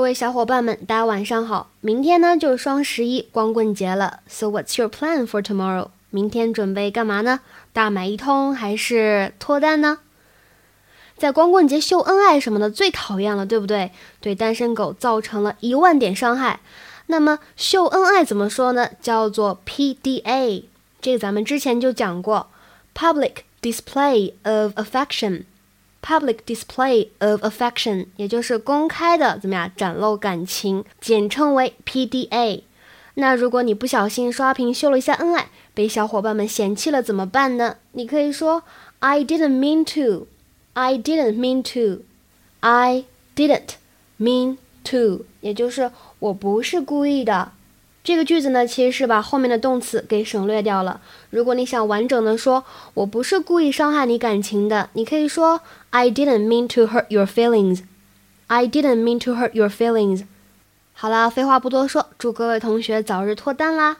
各位小伙伴们，大家晚上好！明天呢就是双十一光棍节了，So what's your plan for tomorrow？明天准备干嘛呢？大买一通还是脱单呢？在光棍节秀恩爱什么的最讨厌了，对不对？对单身狗造成了一万点伤害。那么秀恩爱怎么说呢？叫做 PDA，这个咱们之前就讲过，Public Display of Affection。Public display of affection，也就是公开的怎么样展露感情，简称为 PDA。那如果你不小心刷屏秀了一下恩爱，被小伙伴们嫌弃了怎么办呢？你可以说 I didn't mean to，I didn't mean to，I didn't mean to，也就是我不是故意的。这个句子呢，其实是把后面的动词给省略掉了。如果你想完整的说，我不是故意伤害你感情的，你可以说 I didn't mean to hurt your feelings. I didn't mean to hurt your feelings. 好啦，废话不多说，祝各位同学早日脱单啦！